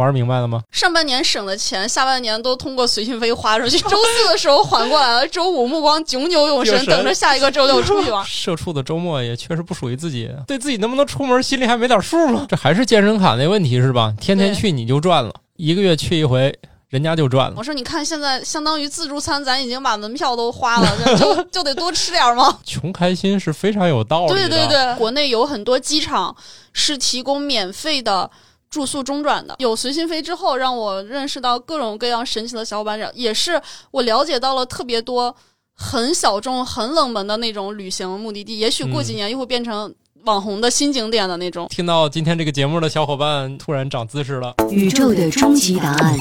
玩明白了吗？上半年省的钱，下半年都通过随心飞花出去。周四的时候缓过来了，周五目光炯炯有神，等着下一个周六出去玩。社畜的周末也确实不属于自己，对自己能不能出门心里还没点数吗？这还是健身卡那问题是吧？天天去你就赚了，一个月去一回。人家就赚了。我说，你看现在相当于自助餐，咱已经把门票都花了，就就得多吃点吗？穷开心是非常有道理的。对对对，国内有很多机场是提供免费的住宿中转的。有随心飞之后，让我认识到各种各样神奇的小伙伴，也是我了解到了特别多很小众、很冷门的那种旅行目的地。也许过几年又会变成。网红的新景点的那种。听到今天这个节目的小伙伴突然长姿势了。宇宙的终极答案，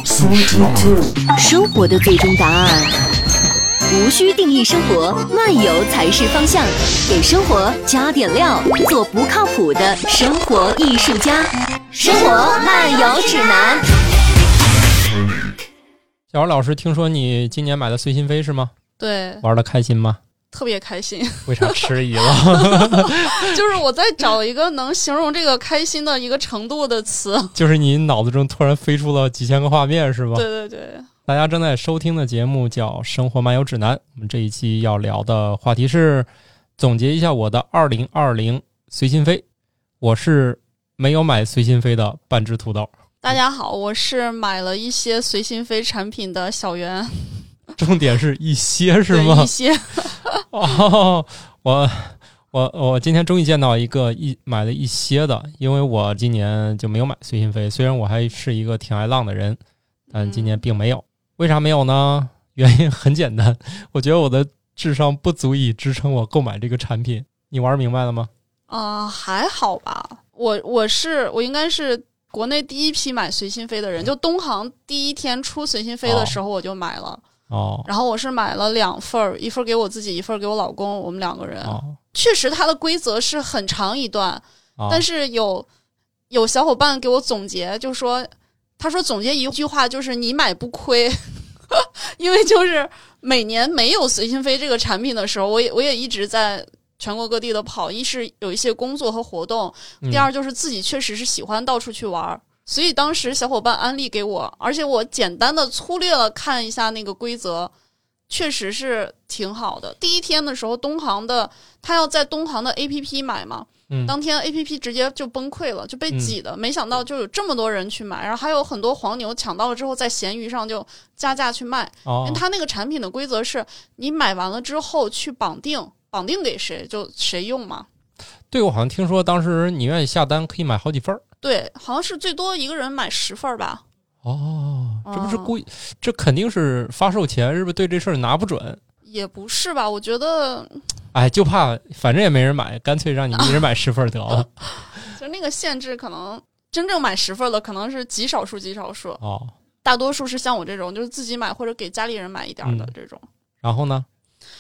生活的最终答案。无需定义生活，漫游才是方向。给生活加点料，做不靠谱的生活艺术家。生活漫游指南。小王老师，听说你今年买的随心飞是吗？对。玩的开心吗？特别开心，为啥迟疑了？就是我在找一个能形容这个开心的一个程度的词。就是你脑子中突然飞出了几千个画面，是吧？对对对。大家正在收听的节目叫《生活漫游指南》，我们这一期要聊的话题是总结一下我的二零二零随心飞。我是没有买随心飞的半只土豆。大家好，我是买了一些随心飞产品的小袁。重点是一些是吗？一些。哦，我我我今天终于见到一个一买了一些的，因为我今年就没有买随心飞。虽然我还是一个挺爱浪的人，但今年并没有。为啥没有呢？原因很简单，我觉得我的智商不足以支撑我购买这个产品。你玩明白了吗？啊，还好吧。我我是我应该是国内第一批买随心飞的人，就东航第一天出随心飞的时候我就买了。哦，然后我是买了两份儿，一份给我自己，一份给我老公，我们两个人。确实，它的规则是很长一段，但是有有小伙伴给我总结，就说他说总结一句话就是你买不亏，因为就是每年没有随心飞这个产品的时候，我也我也一直在全国各地的跑，一是有一些工作和活动，第二就是自己确实是喜欢到处去玩儿。所以当时小伙伴安利给我，而且我简单的粗略了看一下那个规则，确实是挺好的。第一天的时候，东航的他要在东航的 APP 买嘛，当天 APP 直接就崩溃了，就被挤的。没想到就有这么多人去买，然后还有很多黄牛抢到了之后，在闲鱼上就加价去卖。因为他那个产品的规则是你买完了之后去绑定，绑定给谁就谁用嘛。对，我好像听说当时你愿意下单可以买好几份儿。对，好像是最多一个人买十份儿吧。哦，这不是故意，这肯定是发售前是不是对这事儿拿不准？也不是吧，我觉得，哎，就怕反正也没人买，干脆让你一人买十份得了。就那个限制，可能真正买十份的可能是极少数，极少数。哦，大多数是像我这种，就是自己买或者给家里人买一点的这种。然后呢？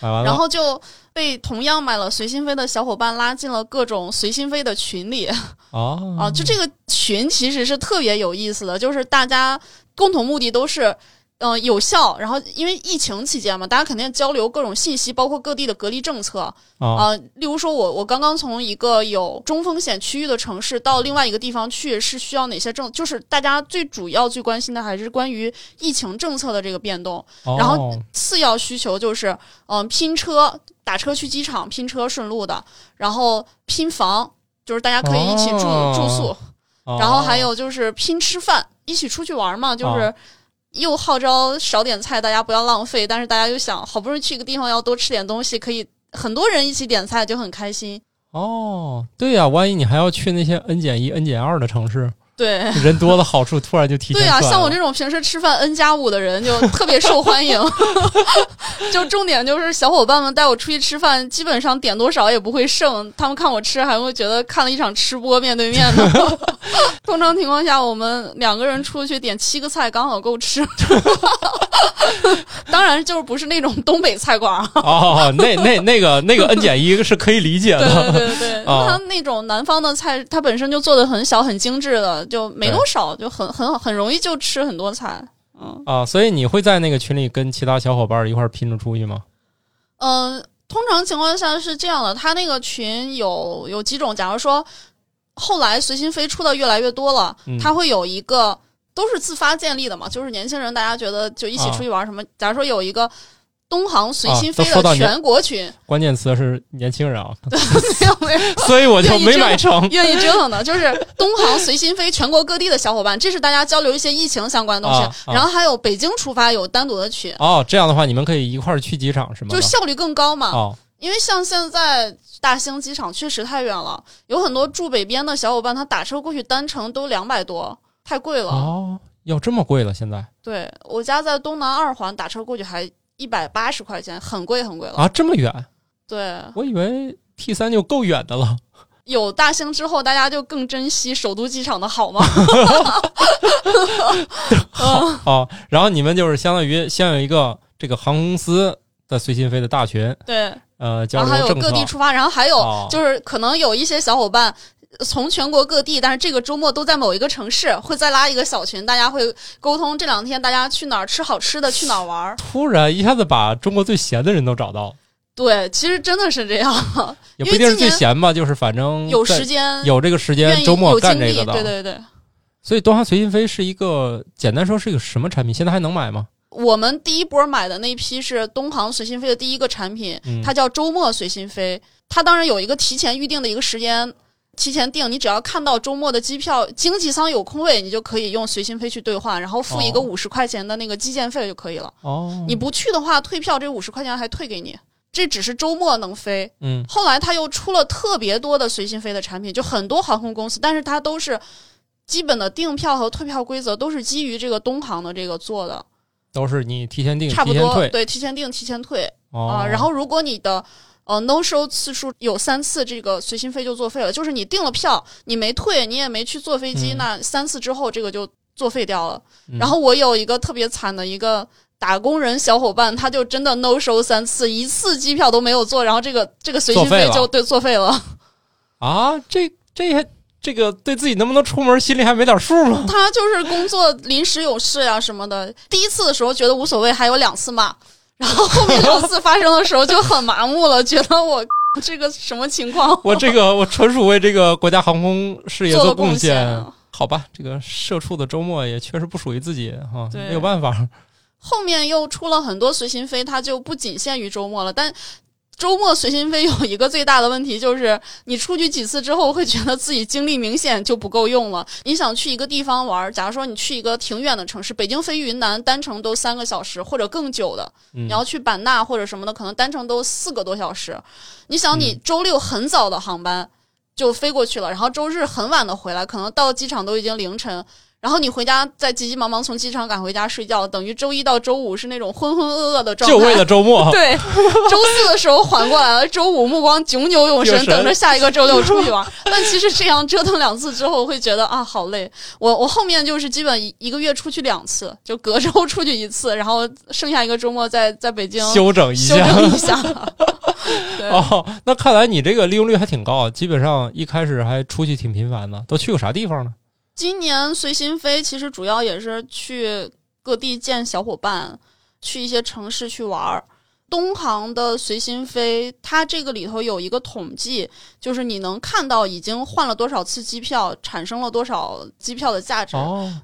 买完了，然后就被同样买了随心飞的小伙伴拉进了各种随心飞的群里。哦，啊，就这个群其实是特别有意思的，就是大家共同目的都是。嗯，有效。然后因为疫情期间嘛，大家肯定交流各种信息，包括各地的隔离政策啊。例如说，我我刚刚从一个有中风险区域的城市到另外一个地方去，是需要哪些政？就是大家最主要最关心的还是关于疫情政策的这个变动。然后次要需求就是，嗯，拼车打车去机场拼车顺路的，然后拼房，就是大家可以一起住住宿，然后还有就是拼吃饭，一起出去玩嘛，就是。又号召少点菜，大家不要浪费。但是大家又想，好不容易去一个地方，要多吃点东西，可以很多人一起点菜，就很开心。哦，对呀，万一你还要去那些 N 减一、N 减二的城市。对，人多的好处突然就体现对啊，像我这种平时吃饭 N 加五的人就特别受欢迎。就重点就是小伙伴们带我出去吃饭，基本上点多少也不会剩。他们看我吃，还会觉得看了一场吃播面对面的。通常情况下，我们两个人出去点七个菜刚好够吃。当然，就是不是那种东北菜馆啊。哦，那那那个那个 N 减一是可以理解的。对对对，他那种南方的菜，它本身就做的很小很精致的。就没多少，就很很很容易就吃很多菜，嗯啊，所以你会在那个群里跟其他小伙伴一块拼着出去吗？嗯，通常情况下是这样的，他那个群有有几种，假如说后来随心飞出的越来越多了，他会有一个都是自发建立的嘛，就是年轻人大家觉得就一起出去玩什么。假如说有一个东航随心飞的全国群，关键词是年轻人啊，没 有没有，所以我就没买成。愿意折腾的，就是东航随心飞全国各地的小伙伴，这是大家交流一些疫情相关的东西。然后还有北京出发有单独的群。哦，这样的话你们可以一块儿去机场是吗？就效率更高嘛。哦，因为像现在大兴机场确实太远了，有很多住北边的小伙伴，他打车过去单程都两百多。太贵了哦，要这么贵了？现在对我家在东南二环，打车过去还一百八十块钱，很贵很贵了啊！这么远？对，我以为 T 三就够远的了。有大兴之后，大家就更珍惜首都机场的好吗？好哦，然后你们就是相当于先有一个这个航空公司的随心飞的大群，对，呃，然后还有各地出发，然后还有就是可能有一些小伙伴。从全国各地，但是这个周末都在某一个城市，会再拉一个小群，大家会沟通这两天大家去哪儿吃好吃的，去哪儿玩。突然一下子把中国最闲的人都找到。对，其实真的是这样，也不一定是最闲吧，就是反正有时间，有这个时间，周末干这个的。对对对。所以东航随心飞是一个简单说是一个什么产品？现在还能买吗？我们第一波买的那批是东航随心飞的第一个产品，它叫周末随心飞。它当然有一个提前预定的一个时间。提前订，你只要看到周末的机票经济舱有空位，你就可以用随心飞去兑换，然后付一个五十块钱的那个基建费就可以了。哦，你不去的话，退票这五十块钱还退给你。这只是周末能飞。嗯，后来他又出了特别多的随心飞的产品，就很多航空公司，但是它都是基本的订票和退票规则都是基于这个东航的这个做的，都是你提前订，差不多对，提前订提前退啊。然后如果你的呃，no show 次数有三次，这个随心飞就作废了。就是你订了票，你没退，你也没去坐飞机，那三次之后这个就作废掉了。然后我有一个特别惨的一个打工人小伙伴，他就真的 no show 三次，一次机票都没有坐，然后这个这个随心飞就对作废了。啊，这这还这个对自己能不能出门心里还没点数吗？他就是工作临时有事呀什么的。第一次的时候觉得无所谓，还有两次嘛。然后后面两次发生的时候就很麻木了，觉得我 这个什么情况？我这个我纯属为这个国家航空事业做贡献。好吧，这个社畜的周末也确实不属于自己哈，没有办法。后面又出了很多随心飞，它就不仅限于周末了，但。周末随心飞有一个最大的问题，就是你出去几次之后，会觉得自己精力明显就不够用了。你想去一个地方玩，假如说你去一个挺远的城市，北京飞云南单程都三个小时或者更久的，你要去版纳或者什么的，可能单程都四个多小时。你想，你周六很早的航班就飞过去了，然后周日很晚的回来，可能到机场都已经凌晨。然后你回家再急急忙忙从机场赶回家睡觉，等于周一到周五是那种浑浑噩噩的状态。就为了周末。对，周四的时候缓过来了，周五目光炯炯有神，等着下一个周六出去玩。但其实这样折腾两次之后，会觉得啊好累。我我后面就是基本一一个月出去两次，就隔周出去一次，然后剩下一个周末在在北京休整一下。休整一下。哦，那看来你这个利用率还挺高，基本上一开始还出去挺频繁的。都去过啥地方呢？今年随心飞其实主要也是去各地见小伙伴，去一些城市去玩儿。东航的随心飞，它这个里头有一个统计，就是你能看到已经换了多少次机票，产生了多少机票的价值。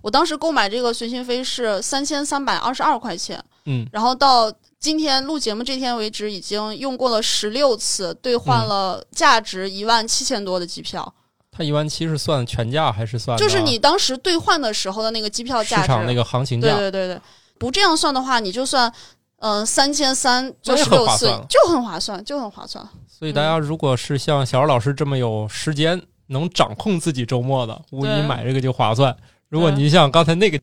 我当时购买这个随心飞是三千三百二十二块钱，嗯，然后到今天录节目这天为止，已经用过了十六次，兑换了价值一万七千多的机票。它一万七是算全价还是算？就是你当时兑换的时候的那个机票价，市场那个行情价。对对对对，不这样算的话，你就算嗯三千三就十六次，就很划算，就很划算。所以大家如果是像小老师这么有时间，能掌控自己周末的，五一买这个就划算。如果您像刚才那个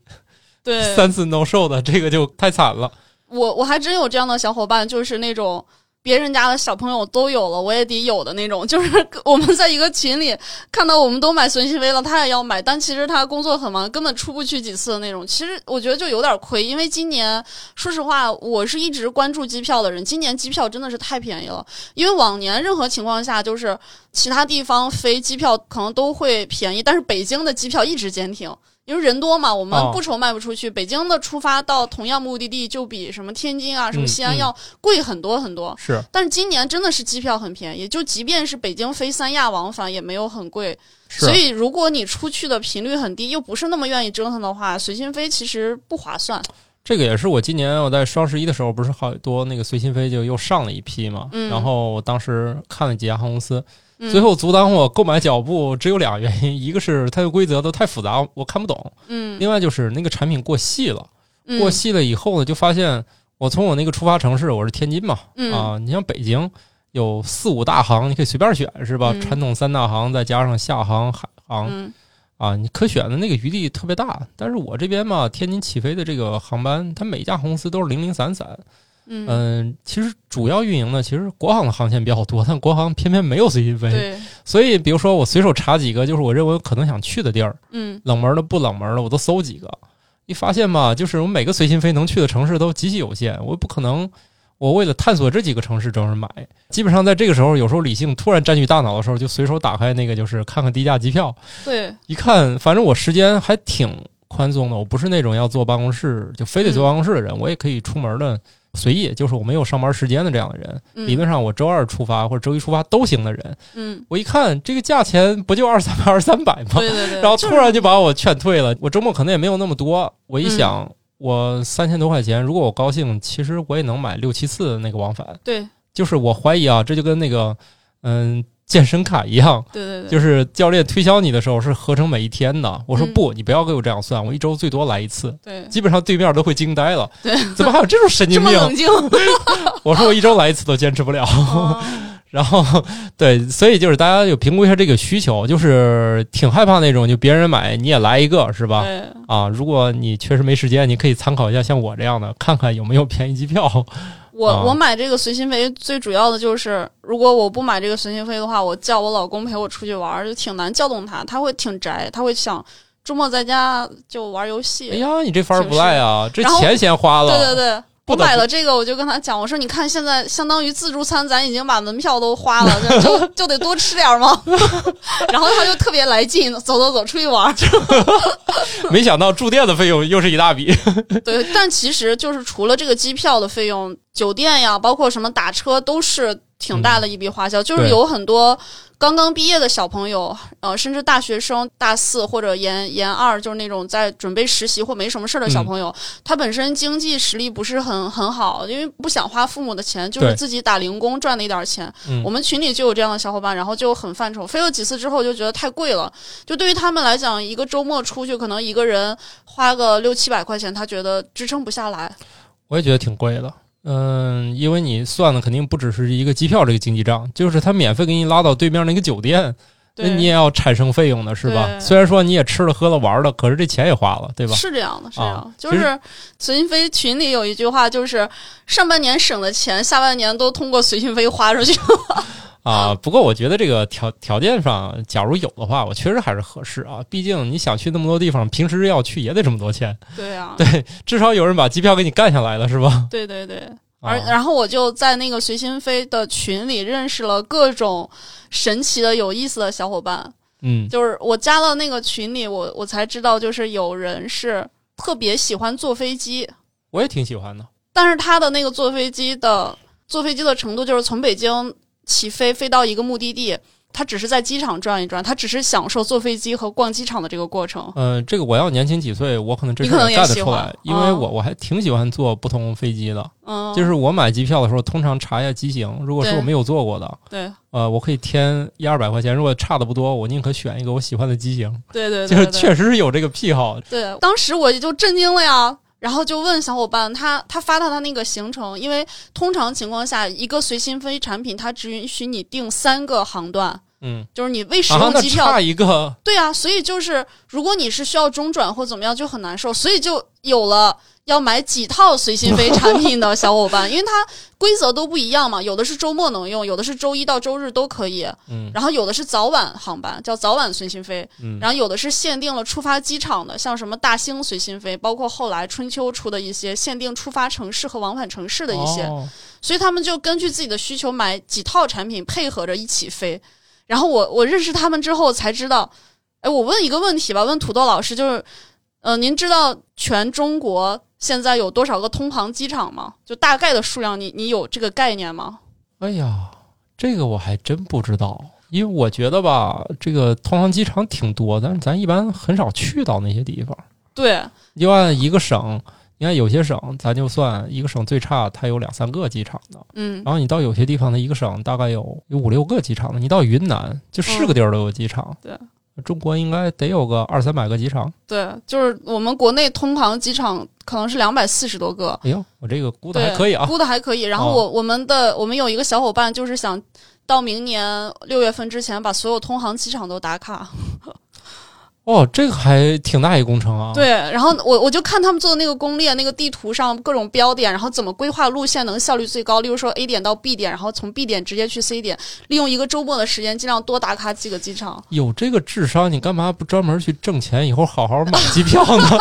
对三次 no show 的，这个就太惨了。我我还真有这样的小伙伴，就是那种。别人家的小朋友都有了，我也得有的那种。就是我们在一个群里看到我们都买随心飞了，他也要买，但其实他工作很忙，根本出不去几次的那种。其实我觉得就有点亏，因为今年说实话，我是一直关注机票的人，今年机票真的是太便宜了。因为往年任何情况下，就是其他地方飞机票可能都会便宜，但是北京的机票一直坚挺。因为人多嘛，我们不愁卖不出去。北京的出发到同样目的地就比什么天津啊、什么西安要贵很多很多。是，但是今年真的是机票很便宜，就即便是北京飞三亚往返也没有很贵。所以如果你出去的频率很低，又不是那么愿意折腾的话，随心飞其实不划算。这个也是我今年我在双十一的时候，不是好多那个随心飞就又上了一批嘛。嗯。然后我当时看了几家航空公司。最后阻挡我购买脚步只有两个原因，一个是它的规则都太复杂，我看不懂。嗯，另外就是那个产品过细了，过细了以后呢，就发现我从我那个出发城市，我是天津嘛，啊，你像北京有四五大行，你可以随便选，是吧？传统三大行再加上厦航、海航，啊，你可选的那个余地特别大。但是我这边嘛，天津起飞的这个航班，它每家航空公司都是零零散散。嗯，其实主要运营的其实国航的航线比较多，但国航偏偏没有随心飞。对，所以比如说我随手查几个，就是我认为可能想去的地儿，嗯，冷门的不冷门的我都搜几个。一发现吧，就是我每个随心飞能去的城市都极其有限，我不可能，我为了探索这几个城市专门买。基本上在这个时候，有时候理性突然占据大脑的时候，就随手打开那个，就是看看低价机票。对，一看，反正我时间还挺宽松的，我不是那种要坐办公室就非得坐办公室的人，我也可以出门的。随意，就是我没有上班时间的这样的人。理论上，我周二出发或者周一出发都行的人。嗯，我一看这个价钱不就二三百 二三百吗？对对对。然后突然就把我劝退了。我周末可能也没有那么多。我一想，我三千多块钱，如果我高兴，其实我也能买六七次那个往返。对，就是我怀疑啊，这就跟那个嗯。健身卡一样，对对对，就是教练推销你的时候是合成每一天的。我说不，你不要给我这样算，我一周最多来一次。对，基本上对面都会惊呆了。对，怎么还有这种神经病？这么冷静。我说我一周来一次都坚持不了。然后，对，所以就是大家有评估一下这个需求，就是挺害怕那种就别人买你也来一个，是吧？对。啊，如果你确实没时间，你可以参考一下像我这样的，看看有没有便宜机票。我我买这个随心飞最主要的就是，如果我不买这个随心飞的话，我叫我老公陪我出去玩就挺难叫动他，他会挺宅，他会想周末在家就玩游戏。哎呀，你这法儿不赖啊，这钱先花了。对对对。我买了这个，我就跟他讲，我说你看现在相当于自助餐，咱已经把门票都花了，就 就得多吃点吗？然后他就特别来劲，走走走，出去玩。没想到住店的费用又是一大笔。对，但其实就是除了这个机票的费用，酒店呀，包括什么打车，都是挺大的一笔花销。就是有很多。刚刚毕业的小朋友，呃，甚至大学生大四或者研研二，就是那种在准备实习或没什么事儿的小朋友，他本身经济实力不是很很好，因为不想花父母的钱，就是自己打零工赚那点钱。我们群里就有这样的小伙伴，然后就很犯愁，飞了几次之后就觉得太贵了。就对于他们来讲，一个周末出去可能一个人花个六七百块钱，他觉得支撑不下来。我也觉得挺贵的。嗯，因为你算的肯定不只是一个机票这个经济账，就是他免费给你拉到对面那个酒店，那你也要产生费用的是吧？虽然说你也吃了喝了玩了，可是这钱也花了，对吧？是这样的，是这样。就是随心飞群里有一句话，就是上半年省的钱，下半年都通过随心飞花出去了。啊，不过我觉得这个条条件上，假如有的话，我确实还是合适啊。毕竟你想去那么多地方，平时要去也得这么多钱。对啊，对，至少有人把机票给你干下来了，是吧？对对对。而然后我就在那个随心飞的群里认识了各种神奇的、有意思的小伙伴。嗯，就是我加了那个群里，我我才知道，就是有人是特别喜欢坐飞机。我也挺喜欢的。但是他的那个坐飞机的坐飞机的程度，就是从北京。起飞飞到一个目的地，他只是在机场转一转，他只是享受坐飞机和逛机场的这个过程。嗯，这个我要年轻几岁，我可能这事干得出来，因为我我还挺喜欢坐不同飞机的。嗯，就是我买机票的时候，通常查一下机型，如果是我没有坐过的，对，呃，我可以添一二百块钱，如果差的不多，我宁可选一个我喜欢的机型。对对，就是确实是有这个癖好。对，当时我就震惊了呀。然后就问小伙伴，他他发到他那个行程，因为通常情况下，一个随心飞产品它只允许你订三个航段，嗯，就是你未使用机票差一个，对啊，所以就是如果你是需要中转或怎么样，就很难受，所以就有了。要买几套随心飞产品的小伙伴，因为它规则都不一样嘛，有的是周末能用，有的是周一到周日都可以。嗯，然后有的是早晚航班，叫早晚随心飞。嗯，然后有的是限定了出发机场的，像什么大兴随心飞，包括后来春秋出的一些限定出发城市和往返城市的一些。哦，所以他们就根据自己的需求买几套产品配合着一起飞。然后我我认识他们之后才知道，哎，我问一个问题吧，问土豆老师就是。呃，您知道全中国现在有多少个通航机场吗？就大概的数量，你你有这个概念吗？哎呀，这个我还真不知道，因为我觉得吧，这个通航机场挺多，但是咱一般很少去到那些地方。对，就按一个省，你看有些省，咱就算一个省最差，它有两三个机场的，嗯，然后你到有些地方的一个省大概有有五六个机场的，你到云南就是个地儿都有机场。对，中国应该得有个二三百个机场。对，就是我们国内通航机场可能是两百四十多个。哎呦，我这个估的还可以啊，估的还可以。然后我我们的我们有一个小伙伴就是想到明年六月份之前把所有通航机场都打卡。哦，这个还挺大一工程啊！对，然后我我就看他们做的那个攻略，那个地图上各种标点，然后怎么规划路线能效率最高。例如说 A 点到 B 点，然后从 B 点直接去 C 点，利用一个周末的时间，尽量多打卡几个机场。有这个智商，你干嘛不专门去挣钱，以后好好买机票呢？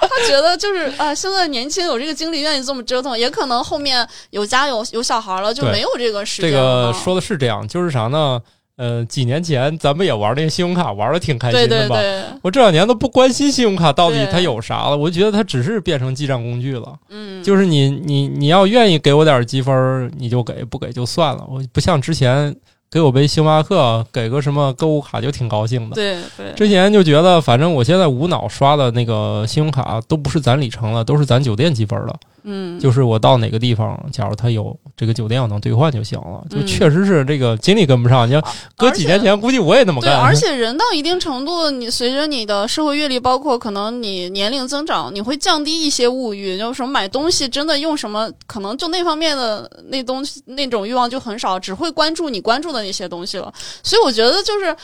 他觉得就是啊，现在年轻有这个精力，愿意这么折腾，也可能后面有家有有小孩了，就没有这个时间。这个说的是这样，就是啥呢？呃，几年前咱们也玩那个信用卡，玩的挺开心的吧？我这两年都不关心信用卡到底它有啥了，我觉得它只是变成记账工具了。嗯，就是你你你要愿意给我点积分，你就给，不给就算了。我不像之前给我杯星巴克，给个什么购物卡就挺高兴的。对对，之前就觉得反正我现在无脑刷的那个信用卡都不是攒里程了，都是攒酒店积分了。嗯，就是我到哪个地方，假如他有这个酒店，我能兑换就行了。就确实是这个精力跟不上。你要搁几年前，估计我也那么干。对，而且人到一定程度，你随着你的社会阅历，包括可能你年龄增长，你会降低一些物欲。就什么买东西，真的用什么，可能就那方面的那东西那种欲望就很少，只会关注你关注的那些东西了。所以我觉得就是。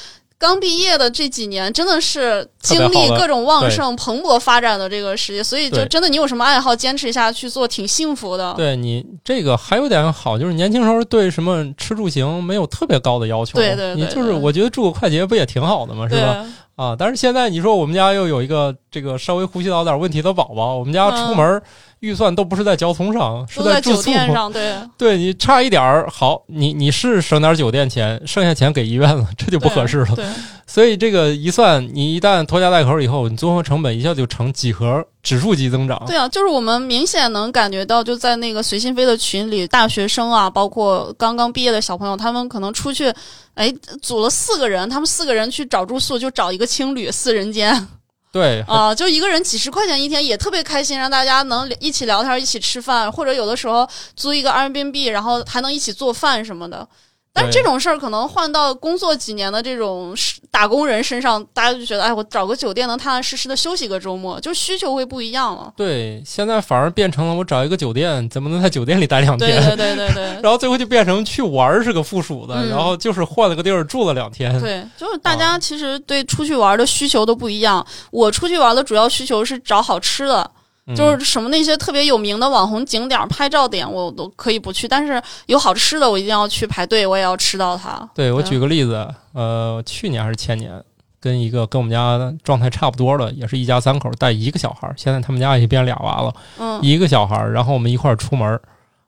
刚毕业的这几年，真的是经历各种旺盛、蓬勃发展的这个时期，所以就真的你有什么爱好，坚持一下去做，挺幸福的。对你这个还有点好，就是年轻时候对什么吃住行没有特别高的要求。对对，你就是我觉得住个快捷不也挺好的吗？是吧？啊，但是现在你说我们家又有一个这个稍微呼吸道有点问题的宝宝，我们家出门。预算都不是在交通上，是在酒店上。对，对你差一点儿好，你你是省点酒店钱，剩下钱给医院了，这就不合适了。对，所以这个一算，你一旦拖家带口以后，你综合成本一下就成几何指数级增长。对啊，就是我们明显能感觉到，就在那个随心飞的群里，大学生啊，包括刚刚毕业的小朋友，他们可能出去，哎，组了四个人，他们四个人去找住宿，就找一个青旅四人间。对 啊，就一个人几十块钱一天，也特别开心，让大家能一起聊天、一起吃饭，或者有的时候租一个 Airbnb，然后还能一起做饭什么的。但这种事儿可能换到工作几年的这种打工人身上，大家就觉得，哎，我找个酒店能踏踏实实的休息个周末，就需求会不一样了。对，现在反而变成了我找一个酒店，怎么能在酒店里待两天？对对对对对。然后最后就变成去玩是个附属的，然后就是换了个地儿住了两天。对，就是大家其实对出去玩的需求都不一样。我出去玩的主要需求是找好吃的。就是什么那些特别有名的网红景点、拍照点，我都可以不去。但是有好吃的，我一定要去排队，我也要吃到它。对我举个例子，呃，去年还是前年，跟一个跟我们家状态差不多的，也是一家三口带一个小孩，现在他们家已经变俩娃了。嗯，一个小孩，然后我们一块儿出门，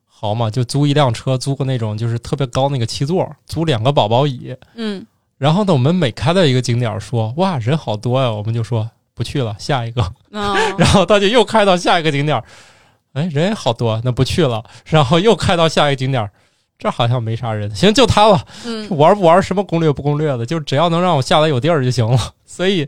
好嘛，就租一辆车，租个那种就是特别高那个七座，租两个宝宝椅。嗯，然后呢，我们每开到一个景点，说哇人好多呀，我们就说。不去了，下一个，然后他就又开到下一个景点儿，哎，人也好多，那不去了，然后又开到下一个景点儿，这好像没啥人，行，就他了，玩不玩什么攻略不攻略的，就只要能让我下来有地儿就行了。所以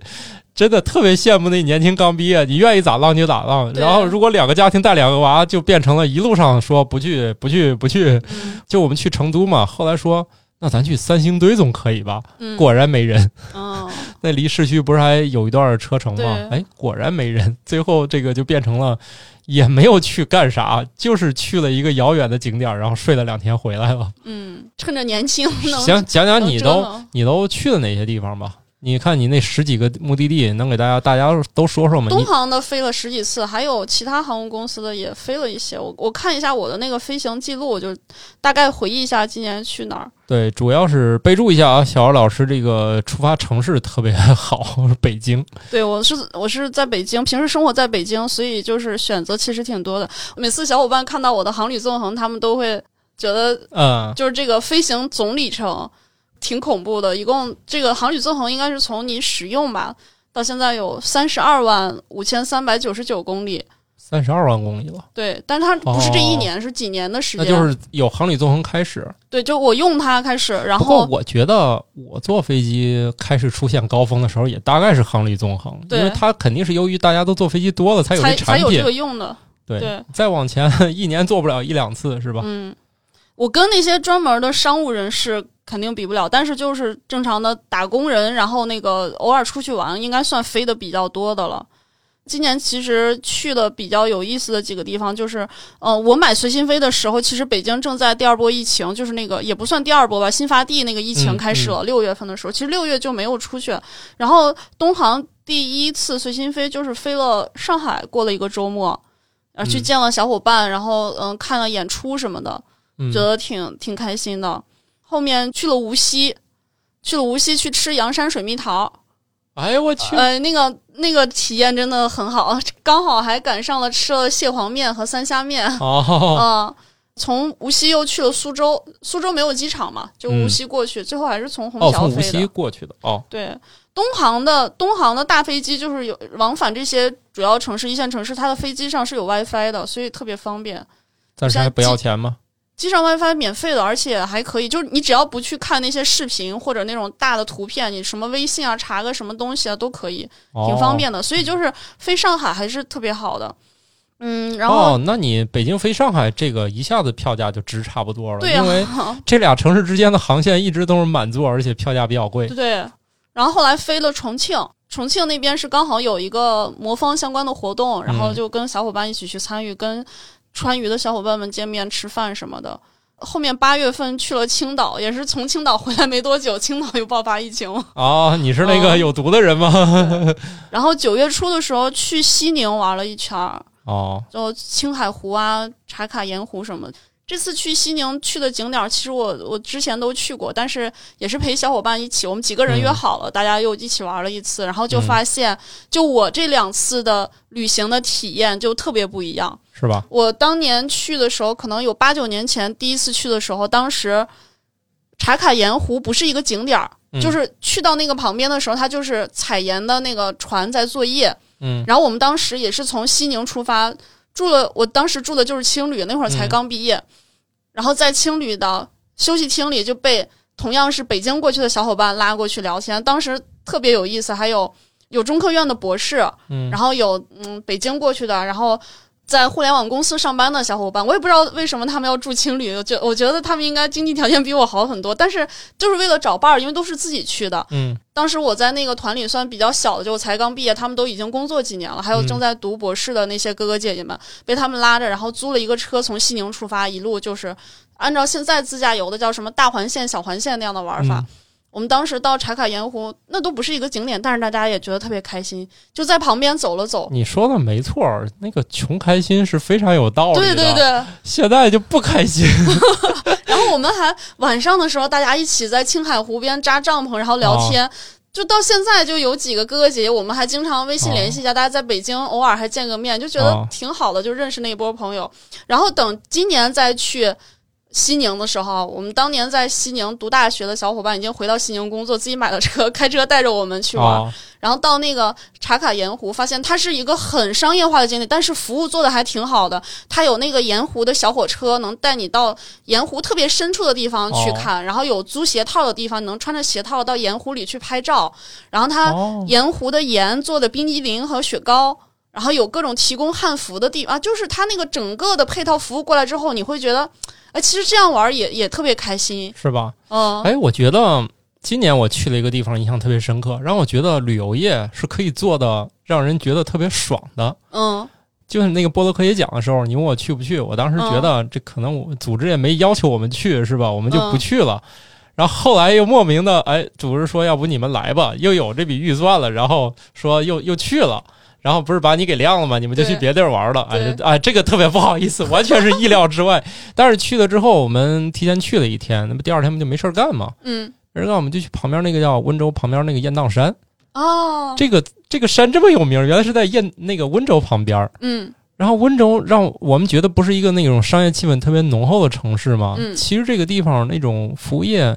真的特别羡慕那年轻刚毕业，你愿意咋浪就咋浪。然后如果两个家庭带两个娃，就变成了一路上说不去不去不去。就我们去成都嘛，后来说。那咱去三星堆总可以吧？果然没人。哦，那离市区不是还有一段车程吗？哎，果然没人。最后这个就变成了，也没有去干啥，就是去了一个遥远的景点，然后睡了两天回来了。嗯，趁着年轻，行，讲讲你都你都去了哪些地方吧？你看，你那十几个目的地，能给大家大家都说说吗？东航的飞了十几次，还有其他航空公司的也飞了一些。我我看一下我的那个飞行记录，就大概回忆一下今年去哪儿。对，主要是备注一下啊，小姚老师这个出发城市特别好，北京。对，我是我是在北京，平时生活在北京，所以就是选择其实挺多的。每次小伙伴看到我的航旅纵横，他们都会觉得，嗯，就是这个飞行总里程。挺恐怖的，一共这个航旅纵横应该是从你使用吧到现在有三十二万五千三百九十九公里。三十二万公里了，对，但它不是这一年，是几年的时间？那就是有航旅纵横开始。对，就我用它开始，然后。不过我觉得我坐飞机开始出现高峰的时候，也大概是航旅纵横，因为它肯定是由于大家都坐飞机多了，才有这产品，才有这个用的。对，再往前 一年做不了一两次，是吧？嗯，我跟那些专门的商务人士肯定比不了，但是就是正常的打工人，然后那个偶尔出去玩，应该算飞的比较多的了。今年其实去的比较有意思的几个地方，就是，呃，我买随心飞的时候，其实北京正在第二波疫情，就是那个也不算第二波吧，新发地那个疫情开始了。六月份的时候，其实六月就没有出去。然后东航第一次随心飞就是飞了上海，过了一个周末，然后去见了小伙伴，然后嗯看了演出什么的，觉得挺挺开心的。后面去了无锡，去了无锡去吃阳山水蜜桃。哎呀，我去！呃，那个那个体验真的很好，刚好还赶上了吃了蟹黄面和三虾面。哦，嗯，从无锡又去了苏州，苏州没有机场嘛，就无锡过去，最后还是从虹桥飞的。从无锡过去的哦。对，东航的东航的大飞机就是有往返这些主要城市、一线城市，它的飞机上是有 WiFi 的，所以特别方便。暂时还不要钱吗？机上 WiFi 免费的，而且还可以，就是你只要不去看那些视频或者那种大的图片，你什么微信啊，查个什么东西啊都可以，挺方便的。所以就是飞上海还是特别好的。嗯，然后哦，那你北京飞上海这个一下子票价就值差不多了，对因为这俩城市之间的航线一直都是满座，而且票价比较贵。对，然后后来飞了重庆，重庆那边是刚好有一个魔方相关的活动，然后就跟小伙伴一起去参与，跟。川渝的小伙伴们见面吃饭什么的，后面八月份去了青岛，也是从青岛回来没多久，青岛又爆发疫情了。啊，你是那个有毒的人吗？然后九月初的时候去西宁玩了一圈儿，哦，就青海湖啊、茶卡盐湖什么。这次去西宁去的景点，其实我我之前都去过，但是也是陪小伙伴一起，我们几个人约好了，大家又一起玩了一次，然后就发现，就我这两次的旅行的体验就特别不一样，是吧？我当年去的时候，可能有八九年前第一次去的时候，当时茶卡盐湖不是一个景点儿，就是去到那个旁边的时候，它就是采盐的那个船在作业，嗯，然后我们当时也是从西宁出发。住了，我当时住的就是青旅，那会儿才刚毕业，然后在青旅的休息厅里就被同样是北京过去的小伙伴拉过去聊天，当时特别有意思，还有有中科院的博士，嗯，然后有嗯北京过去的，然后。在互联网公司上班的小伙伴，我也不知道为什么他们要住青旅，就我觉得他们应该经济条件比我好很多，但是就是为了找伴儿，因为都是自己去的。嗯，当时我在那个团里算比较小的，就才刚毕业，他们都已经工作几年了，还有正在读博士的那些哥哥姐姐们，被他们拉着，然后租了一个车从西宁出发，一路就是按照现在自驾游的叫什么大环线、小环线那样的玩法。我们当时到茶卡盐湖，那都不是一个景点，但是大家也觉得特别开心，就在旁边走了走。你说的没错，那个穷开心是非常有道理的。对对对，现在就不开心。然后我们还晚上的时候，大家一起在青海湖边扎帐篷，然后聊天。就到现在，就有几个哥哥姐姐，我们还经常微信联系一下。大家在北京偶尔还见个面，就觉得挺好的，就认识那一波朋友。然后等今年再去。西宁的时候，我们当年在西宁读大学的小伙伴已经回到西宁工作，自己买了车，开车带着我们去玩。然后到那个茶卡盐湖，发现它是一个很商业化的景点，但是服务做的还挺好的。它有那个盐湖的小火车，能带你到盐湖特别深处的地方去看。然后有租鞋套的地方，能穿着鞋套到盐湖里去拍照。然后它盐湖的盐做的冰激凌和雪糕，然后有各种提供汉服的地啊，就是它那个整个的配套服务过来之后，你会觉得。哎，其实这样玩也也特别开心，是吧？嗯，哎，我觉得今年我去了一个地方，印象特别深刻，让我觉得旅游业是可以做的，让人觉得特别爽的。嗯，就是那个波罗科学奖的时候，你问我去不去，我当时觉得这可能我组织也没要求我们去，是吧？我们就不去了。然后后来又莫名的，哎，组织说要不你们来吧，又有这笔预算了，然后说又又去了。然后不是把你给晾了吗？你们就去别地儿玩了。哎哎，这个特别不好意思，完全是意料之外。但是去了之后，我们提前去了一天，那不第二天不就没事干嘛？嗯，没事干，我们就去旁边那个叫温州旁边那个雁荡山。哦，这个这个山这么有名，原来是在雁那个温州旁边。嗯，然后温州让我们觉得不是一个那种商业气氛特别浓厚的城市嘛？嗯，其实这个地方那种服务业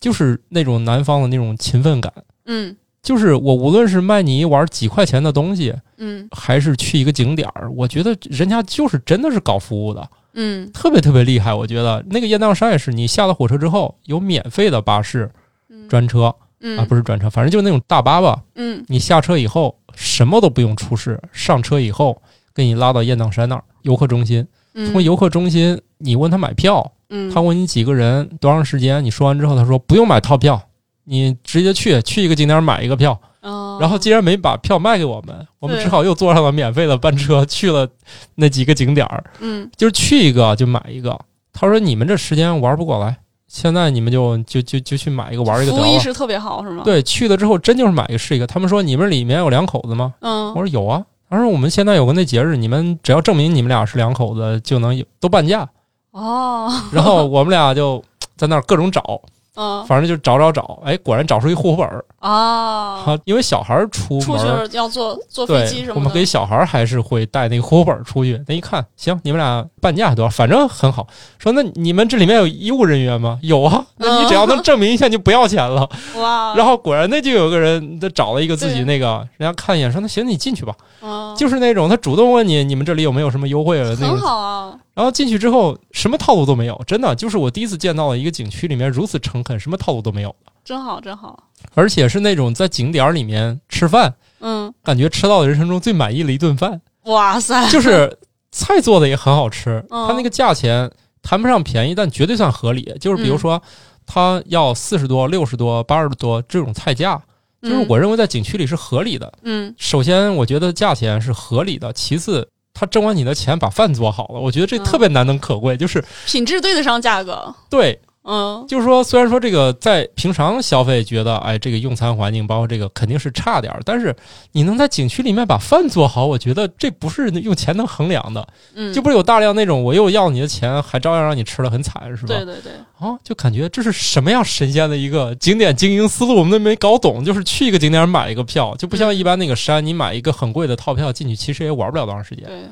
就是那种南方的那种勤奋感。嗯。就是我无论是卖你一碗几块钱的东西，嗯还是去一个景点儿，我觉得人家就是真的是搞服务的，嗯特别特别厉害。我觉得那个雁荡山也是，你下了火车之后有免费的巴士、嗯专车嗯啊，不是专车，反正就是那种大巴吧。嗯你下车以后什么都不用出示，上车以后给你拉到雁荡山那儿游客中心。嗯从游客中心，你问他买票，嗯他问你几个人多长时间，你说完之后，他说不用买套票，你直接去去一个景点买一个票。哦然后既然没把票卖给我们，我们只好又坐上了免费的班车去了那几个景点儿，嗯就是去一个就买一个。他说你们这时间玩不过来，现在你们就就就就去买一个玩一个得了。服务意识特别好是吗？，对，去了之后真就是买一个是一个。他们说你们里面有两口子吗？嗯我说有啊。他说我们现在有个那节日，你们只要证明你们俩是两口子，就能有都半价。哦 然后我们俩就在那儿各种找，嗯反正就找找找，哎，果然找出一户口本儿。啊，好，因为小孩儿出出门要坐坐飞机什，么的，我们给小孩儿还是会带那个户口本儿出去。那一看，行，你们俩半价多少，反正很好。说那你们这里面有医务人员吗？有啊，那你只要能证明一下，就不要钱了。哇，然后果然那就有个人，他找了一个自己那个，人家看一眼说那行，你进去吧。嗯，就是那种他主动问你，你们这里有没有什么优惠的那很种。好啊，然后进去之后，什么套路都没有，真的就是我第一次见到了一个景区里面如此诚恳，什么套路都没有，真好真好，而且是那种在景点里面吃饭，嗯，感觉吃到了人生中最满意的一顿饭，哇塞，就是菜做的也很好吃，嗯。它那个价钱谈不上便宜，但绝对算合理。就是比如说，它要四十多、六十多、八十多这种菜价，就是嗯我认为在景区里是合理的。嗯。首先，我觉得价钱是合理的；其次，他挣完你的钱，把饭做好了，我觉得这嗯特别难能可贵。就是品质对得上价格，对，嗯就是说，虽然说这个在平常消费觉得，哎，这个用餐环境包括这个肯定是差点儿，但是你能在景区里面把饭做好，我觉得这不是用钱能衡量的。嗯，就不是有大量那种我又要你的钱，还照样让你吃的很惨，是吧？对对对，啊，就感觉这是什么样神仙的一个景点经营思路，我们都没搞懂。就是去一个景点买一个票，就不像一般那个山，你买一个很贵的套票进去，其实也玩不了多长时间对，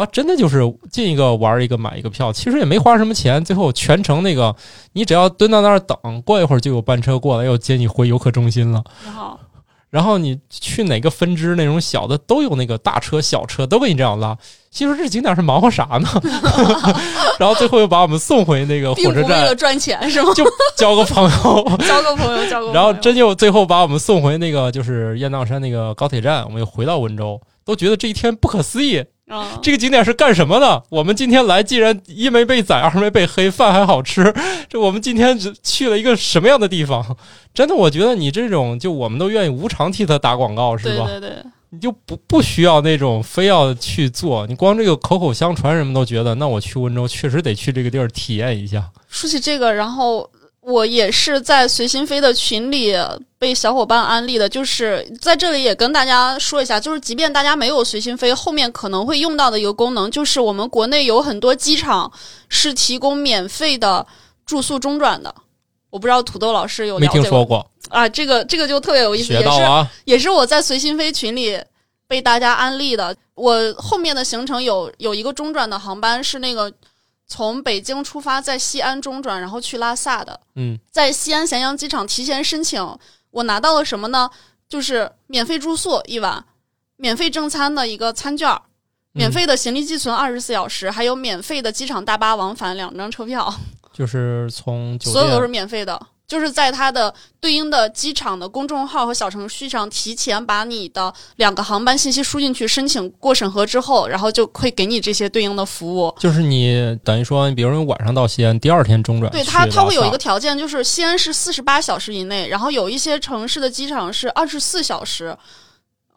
啊。真的就是进一个玩一个买一个票，其实也没花什么钱，最后全程那个你只要蹲到那儿等，过一会儿就有班车过来又接你回游客中心了。然后你去哪个分支那种小的都有那个大车小车都给你这样拉，心说这景点是忙活啥呢？然后最后又把我们送回那个火车站了，赚钱是吗？就交个朋友。交个朋友，交个朋友，然后真就最后把我们送回那个就是雁荡山那个高铁站，我们又回到温州，都觉得这一天不可思议。嗯这个景点是干什么的？我们今天来，既然一没被宰，二没被黑，饭还好吃，这我们今天只去了一个什么样的地方？真的，我觉得你这种就我们都愿意无偿替他打广告，是吧？对对对，你就不不需要那种非要去做，你光这个口口相传，人们都觉得，那我去温州确实得去这个地儿体验一下。说起这个，然后我也是在随心飞的群里被小伙伴安利的，就是在这里也跟大家说一下，就是即便大家没有随心飞，后面可能会用到的一个功能，就是我们国内有很多机场是提供免费的住宿中转的。我不知道土豆老师有没听说过，啊，这个这个就特别有意思，学也是！也是我在随心飞群里被大家安利的。我后面的行程有有一个中转的航班是那个从北京出发，在西安中转，然后去拉萨的。嗯，在西安咸阳机场提前申请，我拿到了什么呢？就是免费住宿一晚，免费正餐的一个餐券，免费的行李寄存二十四小时，还有免费的机场大巴往返两张车票，就是从 所有都是免费的。就是在它的对应的机场的公众号和小程序上，提前把你的两个航班信息输进去，申请过审核之后，然后就会给你这些对应的服务。就是你等于说，比如你晚上到西安，第二天中转对去它，它会有一个条件，就是西安是四十八小时以内，然后有一些城市的机场是二十四小时，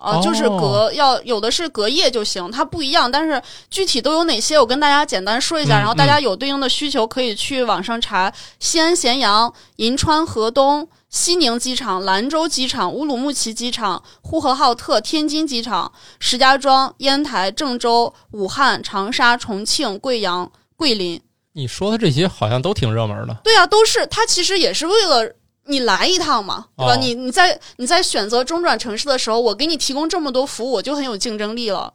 呃，哦就是隔要有的是隔夜就行，它不一样。但是具体都有哪些，我跟大家简单说一下，嗯然后大家有对应的需求可以去网上查西安咸阳、银川河东。西宁机场、兰州机场、乌鲁木齐机场、呼和浩特、天津机场、石家庄、烟台、郑州、武汉、长沙、重庆、贵阳、桂林，你说的这些好像都挺热门的。对啊，都是它其实也是为了你来一趟嘛，对吧？哦你你在你在选择中转城市的时候，我给你提供这么多服务，我就很有竞争力了。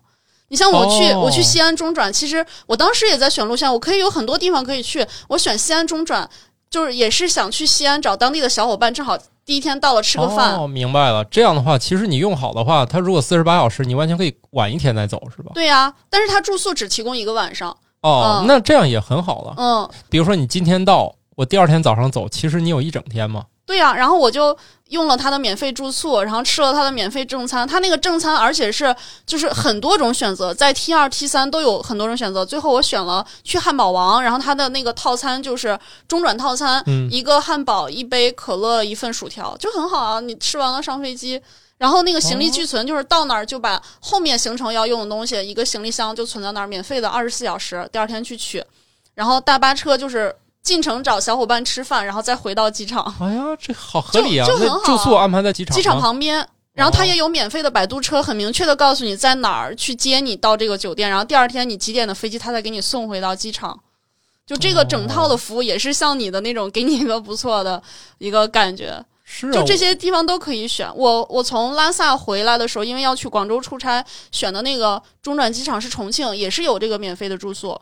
你像我去、哦我去西安中转，其实我当时也在选路线，我可以有很多地方可以去，我选西安中转。就是也是想去西安找当地的小伙伴，正好第一天到了吃个饭。哦，明白了。这样的话，其实你用好的话，它如果四十八小时，你完全可以晚一天再走，是吧？对呀，但是它住宿只提供一个晚上。哦，那这样也很好了。嗯，比如说你今天到，我第二天早上走，其实你有一整天嘛。对呀，然后我就用了他的免费住宿，然后吃了他的免费正餐。他那个正餐，而且是就是很多种选择，在 T 二 T 三都有很多种选择。最后我选了去汉堡王，然后他的那个套餐就是中转套餐，一个汉堡，一杯可乐，一份薯条，就很好啊。你吃完了上飞机，然后那个行李寄存，就是到那儿就把后面行程要用的东西，一个行李箱就存在那儿，免费的二十四小时，第二天去取。然后大巴车就是。进城找小伙伴吃饭，然后再回到机场。哎呀，这好合理啊！就很好。住宿安排在机场，机场旁边。然后他也有免费的摆渡车，很明确的告诉你在哪儿去接你到这个酒店。然后第二天你几点的飞机，他再给你送回到机场。就这个整套的服务也是像你的那种，给你一个不错的一个感觉。是，就这些地方都可以选。我我从拉萨回来的时候，因为要去广州出差，选的那个中转机场是重庆，也是有这个免费的住宿。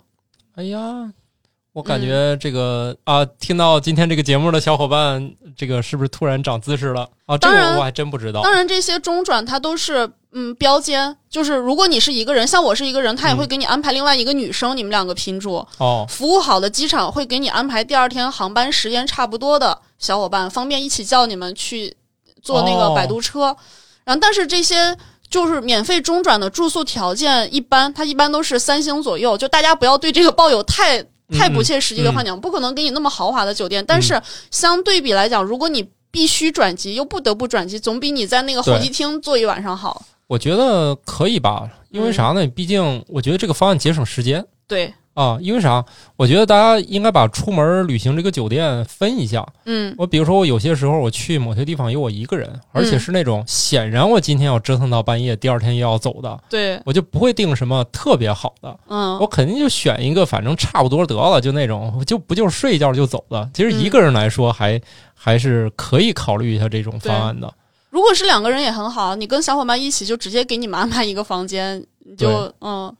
哎呀。我感觉这个啊，听到今天这个节目的小伙伴，这个是不是突然长姿势了啊？这个我还真不知道。当然，这些中转它都是嗯标间，就是如果你是一个人，像我是一个人，他也会给你安排另外一个女生，你们两个拼住。哦，服务好的机场会给你安排第二天航班时间差不多的小伙伴，方便一起叫你们去坐那个摆渡车。然后，但是这些就是免费中转的住宿条件一般，它一般都是三星左右，就大家不要对这个抱有太。太不切实际的幻想，不可能给你那么豪华的酒店。但是相对比来讲，如果你必须转机又不得不转机，总比你在那个候机厅坐一晚上好。我觉得可以吧，因为啥呢？毕竟我觉得这个方案节省时间。对。啊，因为啥？我觉得大家应该把出门旅行这个酒店分一下。嗯，我比如说，我有些时候我去某些地方有我一个人，而且是那种显然我今天要折腾到半夜，第二天又要走的。对，我就不会订什么特别好的。嗯，我肯定就选一个反正差不多得了，就那种就不就是睡一觉就走的。其实一个人来说，还还是可以考虑一下这种方案的。如果是两个人也很好，你跟小伙伴一起就直接给你们安排一个房间，就嗯，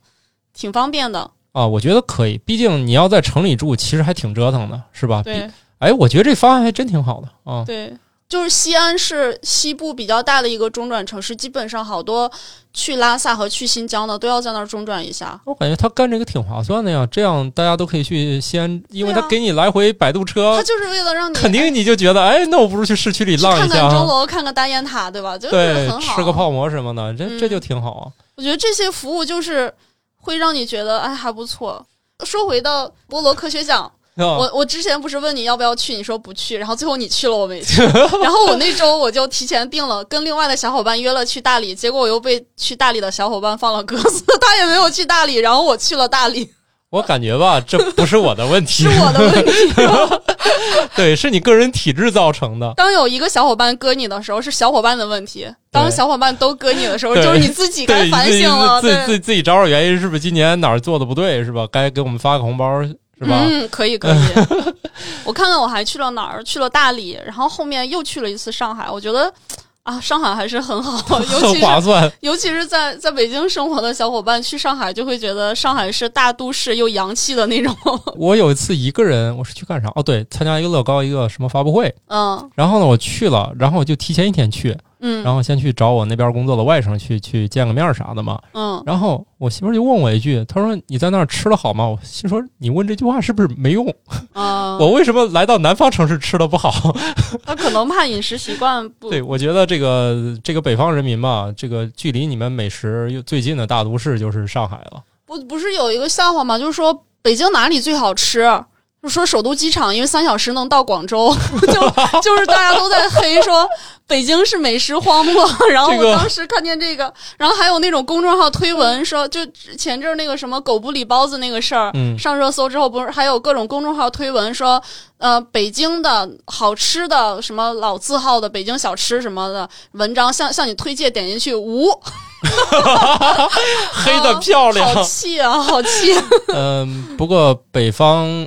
挺方便的。啊，我觉得可以，毕竟你要在城里住，其实还挺折腾的，是吧？对。哎，我觉得这方案还真挺好的啊。对，就是西安是西部比较大的一个中转城市，基本上好多去拉萨和去新疆的都要在那儿中转一下。我感觉他干这个挺划算的呀，这样大家都可以去西安，因为他给你来回摆渡车，他就是为了让你肯定你就觉得，哎，那我不如去市区里浪一下，看看钟楼，看看大雁塔，对吧？对，吃个泡馍什么的，这这就挺好啊。我觉得这些服务就是会让你觉得，哎，还不错。说回到菠萝科学奖，我我之前不是问你要不要去，你说不去，然后最后你去了，我没去。然后我那周我就提前定了，跟另外的小伙伴约了去大理，结果我又被去大理的小伙伴放了鸽子，他也没有去大理，然后我去了大理。我感觉吧，这不是我的问题，是我的问题。对，是你个人体质造成的。当有一个小伙伴割你的时候，是小伙伴的问题；当小伙伴都割你的时候，就是你自己 该反省了。自自己自己找找原因，是不是今年哪儿做的不对，是吧？该给我们发个红包，是吧？嗯，可以可以。我看看我还去了哪儿？去了大理，然后后面又去了一次上海。我觉得。啊，上海还是很好，尤其是尤其是在在北京生活的小伙伴去上海就会觉得上海是大都市又洋气的那种。我有一次一个人，我是去干啥？哦，对，参加一个乐高一个什么发布会。嗯。然后呢，我去了，然后我就提前一天去。嗯，然后先去找我那边工作的外甥去去见个面啥的嘛。嗯，然后我媳妇就问我一句，她说：“你在那儿吃的好吗？”我心说：“你问这句话是不是没用？啊 我为什么来到南方城市吃的不好？他可能怕饮食习惯不对。我觉得这个这个北方人民嘛，这个距离你们美食又最近的大都市就是上海了。不不是有一个笑话吗？就是说北京哪里最好吃？说首都机场，因为三小时能到广州，就就是大家都在黑说北京是美食荒漠。然后我当时看见这个，然后还有那种公众号推文说，就前阵那个什么狗不理包子那个事儿，上热搜之后，不是还有各种公众号推文说，呃，北京的好吃的什么老字号的北京小吃什么的文章，向向你推荐，点进去无，黑的漂亮，好气啊，好气。嗯，不过北方。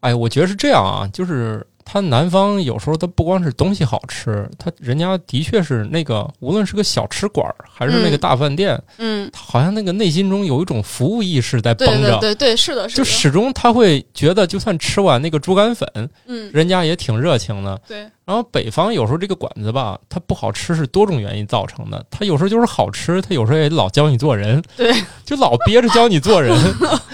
哎，我觉得是这样啊，就是他南方有时候他不光是东西好吃，他人家的确是那个，无论是个小吃馆还是那个大饭店，嗯，好像那个内心中有一种服务意识在绷着，对对对，是的，是的，就始终他会觉得，就算吃完那个猪肝粉，嗯，人家也挺热情的，对。然后北方有时候这个馆子吧，它不好吃是多种原因造成的，它有时候就是好吃，他有时候也老教你做人，对，就老憋着教你做人，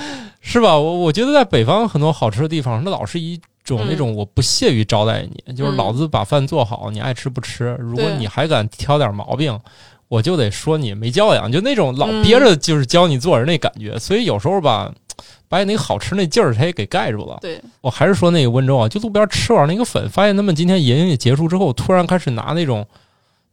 是吧？我我觉得在北方很多好吃的地方，那老是一。种那种我不屑于招待你，就是老子把饭做好，你爱吃不吃。如果你还敢挑点毛病，我就得说你没教养。就那种老憋着就是教你做人那感觉。所以有时候吧，把你那个好吃那劲儿他也给盖住了。对我还是说那个温州啊，就路边吃完那个粉，发现他们今天营业结束之后，突然开始拿那种，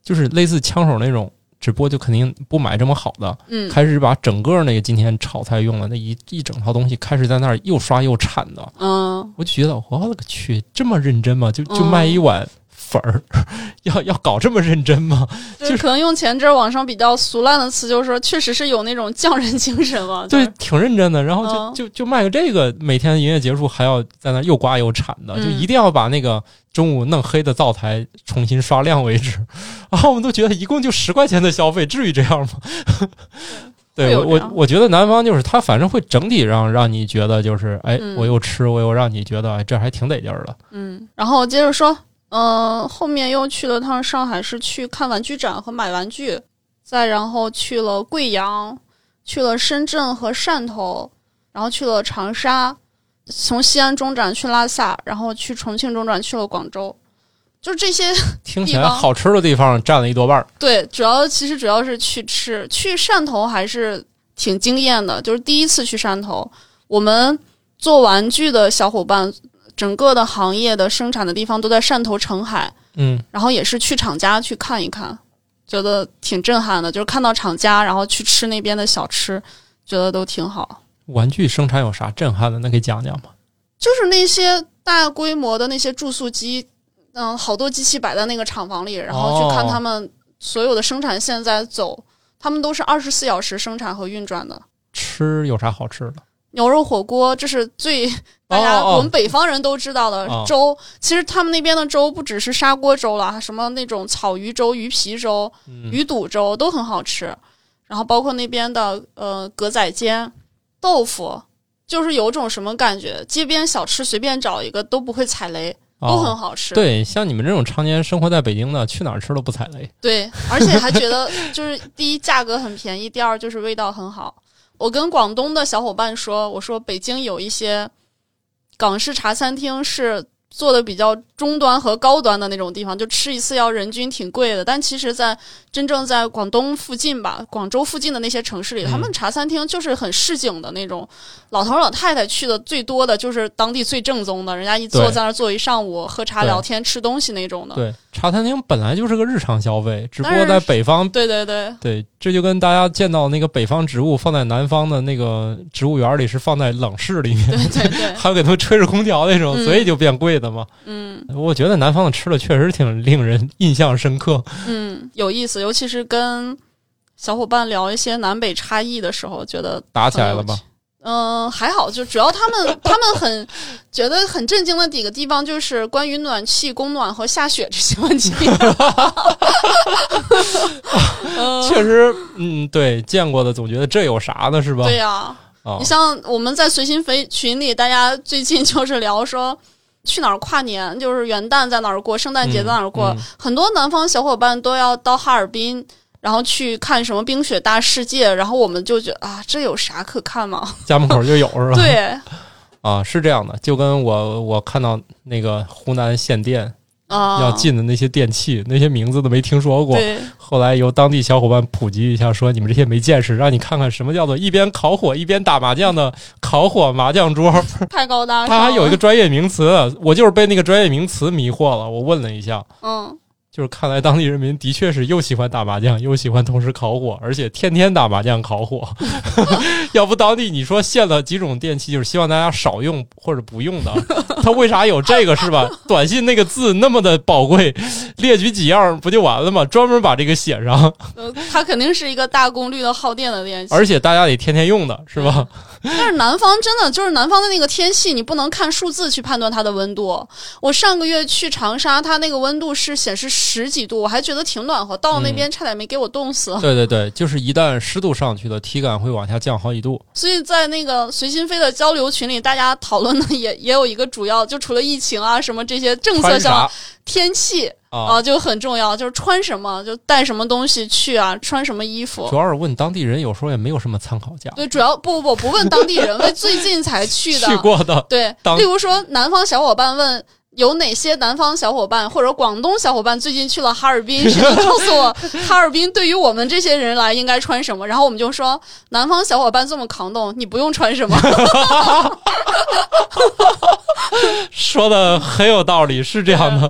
就是类似枪手那种。只不过就肯定不买这么好的，嗯，开始把整个那个今天炒菜用的那一一整套东西开始在那儿又刷又铲的，嗯，我就觉得我勒个去，这么认真吗？就就卖一碗粉儿，要要搞这么认真吗？就可能用前阵网上比较俗烂的词，就是说确实是有那种匠人精神嘛，对，挺认真的。然后就就就卖个这个，每天营业结束还要在那又刮又铲的，就一定要把那个。中午弄黑的灶台重新刷亮为止，然后我们都觉得一共就十块钱的消费，至于这样吗？对我我我觉得南方就是他反正会整体让让你觉得就是哎，我又吃我又让你觉得哎这还挺得劲儿的。嗯，然后接着说，嗯，后面又去了趟上海，是去看玩具展和买玩具，再然后去了贵阳，去了深圳和汕头，然后去了长沙。从西安中转去拉萨，然后去重庆中转去了广州，就这些 听起来好吃的地方占了一多半儿。对，主要其实主要是去吃。去汕头还是挺惊艳的，就是第一次去汕头。我们做玩具的小伙伴，整个的行业的生产的地方都在汕头澄海。嗯，然后也是去厂家去看一看，觉得挺震撼的。就是看到厂家，然后去吃那边的小吃，觉得都挺好。玩具生产有啥震撼的？能给讲讲吗。就是那些大规模的那些注塑机，嗯，好多机器摆在那个厂房里，然后去看他们所有的生产线在走，他们都是二十四小时生产和运转的。吃有啥好吃的？牛肉火锅，这是最大家我们北方人都知道的粥。其实他们那边的粥不只是砂锅粥了，什么那种草鱼粥、鱼皮粥、鱼肚粥都很好吃。然后包括那边的呃格仔煎。豆腐就是有种什么感觉，街边小吃随便找一个都不会踩雷，都很好吃。对，像你们这种常年生活在北京的，去哪儿吃都不踩雷。对，而且还觉得就是第一价格很便宜，第二就是味道很好。我跟广东的小伙伴说，我说北京有一些港式茶餐厅是。做的比较中端和高端的那种地方，就吃一次要人均挺贵的。但其实，在真正在广东附近吧，广州附近的那些城市里，他们茶餐厅就是很市井的那种，老头老太太去的最多的就是当地最正宗的，人家一坐在那儿坐一上午，喝茶聊天吃东西那种的。对，茶餐厅本来就是个日常消费，只不过在北方。对对对对，这就跟大家见到那个北方植物放在南方的那个植物园里是放在冷室里面，对对 对，还有给他们吹着空调那种，所以就变贵的嘛。嗯，我觉得南方的吃的确实挺令人印象深刻。嗯，有意思，尤其是跟小伙伴聊一些南北差异的时候，觉得打起来了吧？嗯，还好，就主要他们他们很觉得很震惊的几个地方，就是关于暖气供暖和下雪这些问题。确实，嗯，对，见过的总觉得这有啥呢，是吧？对呀，你像我们在随心飞群里，大家最近就是聊说。去哪儿跨年？就是元旦在哪儿过，圣诞节在哪儿过？很多南方小伙伴都要到哈尔滨，然后去看什么冰雪大世界。然后我们就觉得啊，这有啥可看吗？家门口就有是吧？对，啊，是这样的，就跟我我看到那个湖南限电啊。要进的那些电器，那些名字都没听说过。后来由当地小伙伴普及一下，说你们这些没见识，让你看看什么叫做一边烤火一边打麻将的烤火麻将桌。太高大上。它还有一个专业名词，我就是被那个专业名词迷惑了。我问了一下，嗯，就是看来当地人民的确是又喜欢打麻将，又喜欢同时烤火，而且天天打麻将烤火。要不当地你说限了几种电器，就是希望大家少用或者不用的。他为啥有这个是吧？短信那个字那么的宝贵，列举几样不就完了吗？专门把这个写上。呃，它肯定是一个大功率的耗电的电器，而且大家得天天用的是吧？但是南方真的就是南方的那个天气，你不能看数字去判断它的温度。我上个月去长沙，它那个温度是显示十几度，我还觉得挺暖和，到了那边差点没给我冻死。对对对，就是一旦湿度上去了，体感会往下降好几度。所以在那个随心飞的交流群里，大家讨论的也也有一个主要，就除了疫情啊什么这些政策上，天气。啊，就很重要，就是穿什么，就带什么东西去啊，穿什么衣服。主要是问当地人，有时候也没有什么参考价。对，主要不不不不问当地人，问最近才去的。去过的。对，例如说南方小伙伴问有哪些南方小伙伴或者广东小伙伴最近去了哈尔滨，谁能告诉我 哈尔滨对于我们这些人来应该穿什么？然后我们就说南方小伙伴这么抗冻，你不用穿什么。说的很有道理，是这样的。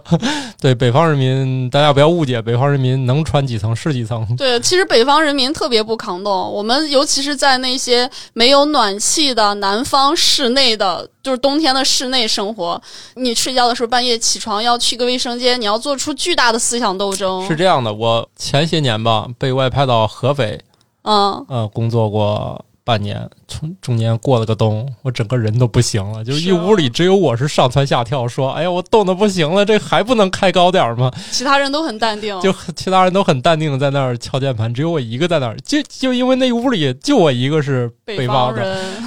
对北方人民，大家不要误解，北方人民能穿几层是几层。对，其实北方人民特别不抗冻。我们尤其是在那些没有暖气的南方室内的，就是冬天的室内生活，你睡觉的时候半夜起床要去个卫生间，你要做出巨大的思想斗争。是这样的，我前些年吧被外派到合肥，嗯呃，工作过。半年，从中间过了个冬，我整个人都不行了，就是一屋里只有我是上蹿下跳，说：“哎呀，我冻得不行了，这还不能开高点吗？”其他人都很淡定，就其他人都很淡定的在那儿敲键盘，只有我一个在那儿，就就因为那屋里就我一个是北方人，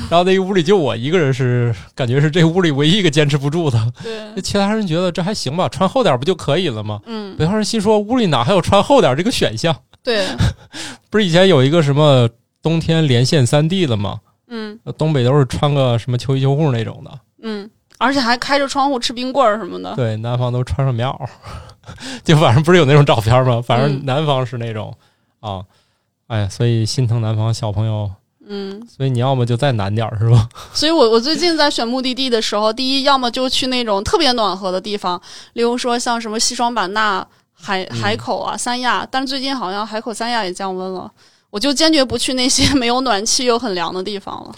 然后那屋里就我一个人是感觉是这屋里唯一一个坚持不住的，对，其他人觉得这还行吧，穿厚点不就可以了吗？嗯，北方人心说屋里哪还有穿厚点这个选项？对，不是以前有一个什么冬天连线三 D 的嘛？嗯，东北都是穿个什么秋衣秋裤那种的，嗯，而且还开着窗户吃冰棍儿什么的。对，南方都穿上棉袄，就反正不是有那种照片吗？反正南方是那种啊，哎呀，所以心疼南方小朋友。嗯，所以你要么就再难点儿，是吧？所以我我最近在选目的地的时候，第一要么就去那种特别暖和的地方，例如说像什么西双版纳、海海口啊、三亚，但是最近好像海口、三亚也降温了。我就坚决不去那些 没有暖气又很凉的地方了。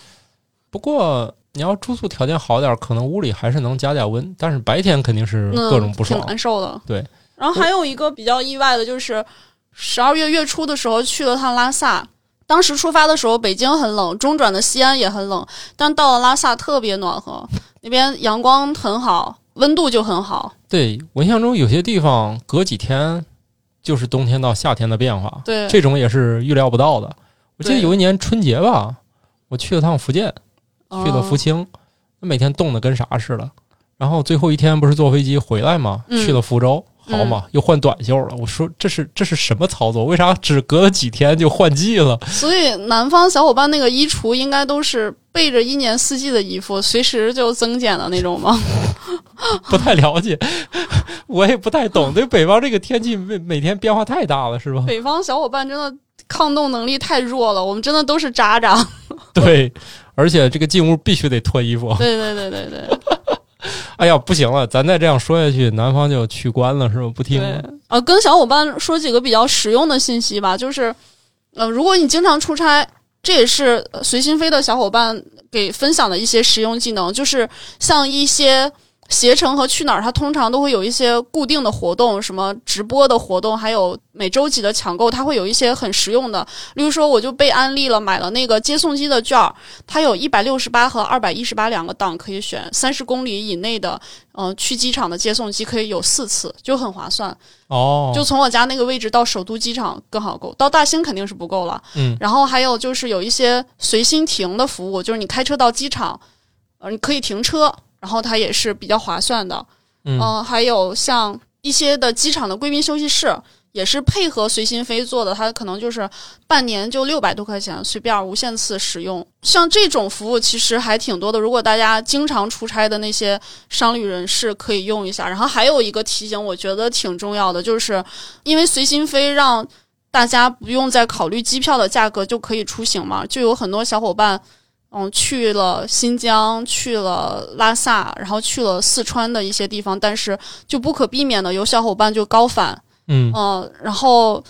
不过你要住宿条件好点，可能屋里还是能加点温，但是白天肯定是各种不爽，挺难受的。对。然后还有一个比较意外的就是，十二月月初的时候去了趟拉萨。当时出发的时候，北京很冷，中转的西安也很冷，但到了拉萨特别暖和，那边阳光很好，温度就很好。对我印象中，有些地方隔几天。就是冬天到夏天的变化，对这种也是预料不到的。我记得有一年春节吧，我去了趟福建，去了福清，每天冻得跟啥似的。然后最后一天不是坐飞机回来吗？去了福州，好嘛，又换短袖了。我说这是这是什么操作？为啥只隔了几天就换季了？所以南方小伙伴那个衣橱应该都是备着一年四季的衣服，随时就增减的那种吗？不太了解，我也不太懂。对北方这个天气每每天变化太大了，是吧？北方小伙伴真的抗冻能力太弱了，我们真的都是渣渣。对，而且这个进屋必须得脱衣服。对对对对对。哎呀，不行了，咱再这样说下去，南方就取关了，是吧？不听了。呃，跟小伙伴说几个比较实用的信息吧，就是，呃，如果你经常出差，这也是随心飞的小伙伴给分享的一些实用技能，就是像一些。携程和去哪儿，它通常都会有一些固定的活动，什么直播的活动，还有每周几的抢购，它会有一些很实用的。例如说，我就被安利了，买了那个接送机的券儿，它有一百六十八和二百一十八两个档可以选，三十公里以内的，嗯，去机场的接送机可以有四次，就很划算。哦，就从我家那个位置到首都机场更好够，到大兴肯定是不够了。嗯，然后还有就是有一些随心停的服务，就是你开车到机场，呃，你可以停车。然后它也是比较划算的，嗯，还有像一些的机场的贵宾休息室也是配合随心飞做的，它可能就是半年就六百多块钱，随便无限次使用。像这种服务其实还挺多的，如果大家经常出差的那些商旅人士可以用一下。然后还有一个提醒，我觉得挺重要的，就是因为随心飞让大家不用再考虑机票的价格就可以出行嘛，就有很多小伙伴。嗯，去了新疆，去了拉萨，然后去了四川的一些地方，但是就不可避免的有小伙伴就高反。嗯然后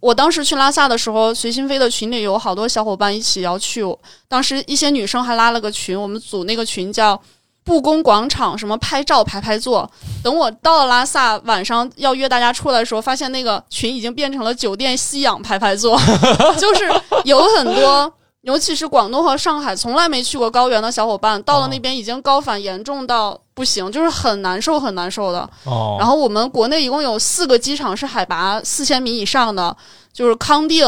我当时去拉萨的时候，随心飞的群里有好多小伙伴一起要去，当时一些女生还拉了个群，我们组那个群叫布宫广场什么拍照排排坐。等我到了拉萨，晚上要约大家出来的时候，发现那个群已经变成了酒店吸氧排排坐，就是有很多。尤其是广东和上海从来没去过高原的小伙伴，到了那边已经高反严重到不行，就是很难受很难受的。哦。然后我们国内一共有四个机场是海拔四千米以上的，就是康定、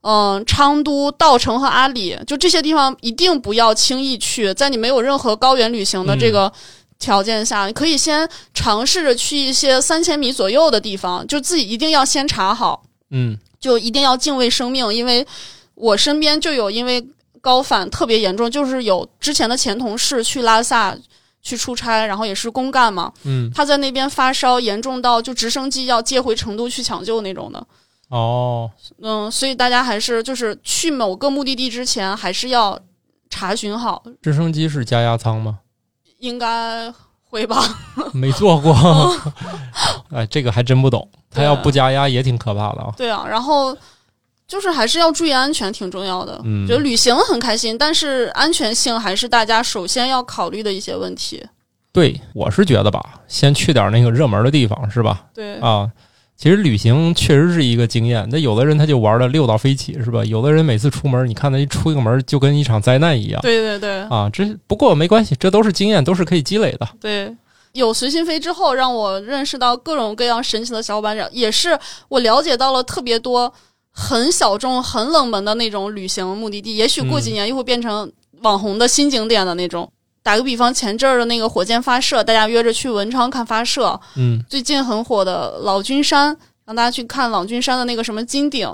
嗯昌都、稻城和阿里，就这些地方一定不要轻易去。在你没有任何高原旅行的这个条件下，你可以先尝试着去一些三千米左右的地方，就自己一定要先查好。嗯。就一定要敬畏生命，因为。我身边就有因为高反特别严重，就是有之前的前同事去拉萨去出差，然后也是公干嘛，嗯，他在那边发烧严重到就直升机要接回成都去抢救那种的。哦，嗯，所以大家还是就是去某个目的地之前还是要查询好。直升机是加压舱吗？应该会吧。没坐过，哎，这个还真不懂。他要不加压也挺可怕的啊。对啊，然后。就是还是要注意安全，挺重要的。嗯，觉得旅行很开心，但是安全性还是大家首先要考虑的一些问题。对，我是觉得吧，先去点那个热门的地方，是吧？对啊，其实旅行确实是一个经验。那有的人他就玩的六到飞起，是吧？有的人每次出门，你看他一出一个门就跟一场灾难一样。对对对。啊，这不过没关系，这都是经验，都是可以积累的。对，有随心飞之后，让我认识到各种各样神奇的小伙伴，也是我了解到了特别多。很小众、很冷门的那种旅行目的地，也许过几年又会变成网红的新景点的那种。打个比方，前阵儿的那个火箭发射，大家约着去文昌看发射。嗯，最近很火的老君山，让大家去看老君山的那个什么金顶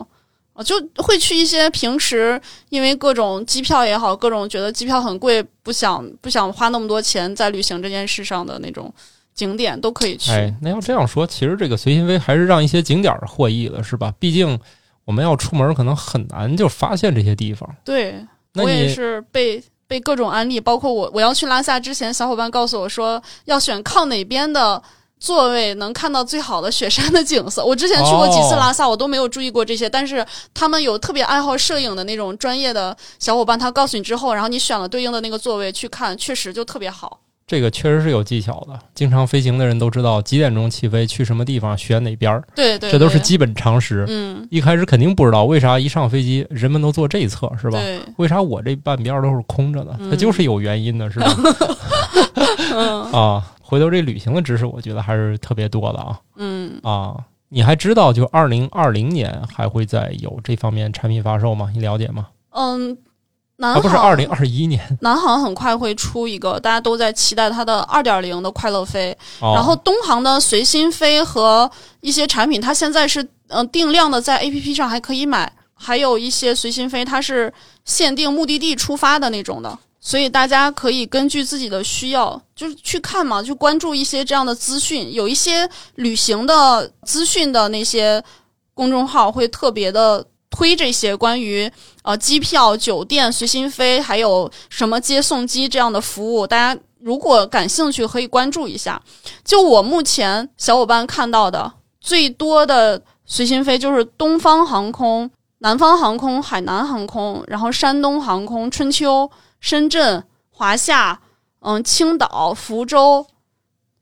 啊，就会去一些平时因为各种机票也好，各种觉得机票很贵，不想不想花那么多钱在旅行这件事上的那种景点都可以去。哎，那要这样说，其实这个随心飞还是让一些景点获益了，是吧？毕竟。我们要出门，可能很难就发现这些地方。对，我也是被被各种安利，包括我我要去拉萨之前，小伙伴告诉我说要选靠哪边的座位能看到最好的雪山的景色。我之前去过几次拉萨，我都没有注意过这些，但是他们有特别爱好摄影的那种专业的小伙伴，他告诉你之后，然后你选了对应的那个座位去看，确实就特别好。这个确实是有技巧的，经常飞行的人都知道几点钟起飞，去什么地方，选哪边儿。对对，这都是基本常识。嗯，一开始肯定不知道为啥一上飞机人们都坐这一侧，是吧？对。为啥我这半边都是空着的？它就是有原因的，是吧？啊，回头这旅行的知识，我觉得还是特别多的啊。嗯。啊，你还知道就二零二零年还会再有这方面产品发售吗？你了解吗？嗯。南航不是二零二一年，南航很快会出一个，大家都在期待它的二点零的快乐飞。然后东航的随心飞和一些产品，它现在是嗯定量的，在 A P P 上还可以买。还有一些随心飞，它是限定目的地出发的那种的，所以大家可以根据自己的需要，就是去看嘛，就关注一些这样的资讯。有一些旅行的资讯的那些公众号会特别的。推这些关于呃机票、酒店、随心飞，还有什么接送机这样的服务，大家如果感兴趣可以关注一下。就我目前小伙伴看到的最多的随心飞就是东方航空、南方航空、海南航空，然后山东航空、春秋、深圳、华夏，嗯，青岛、福州、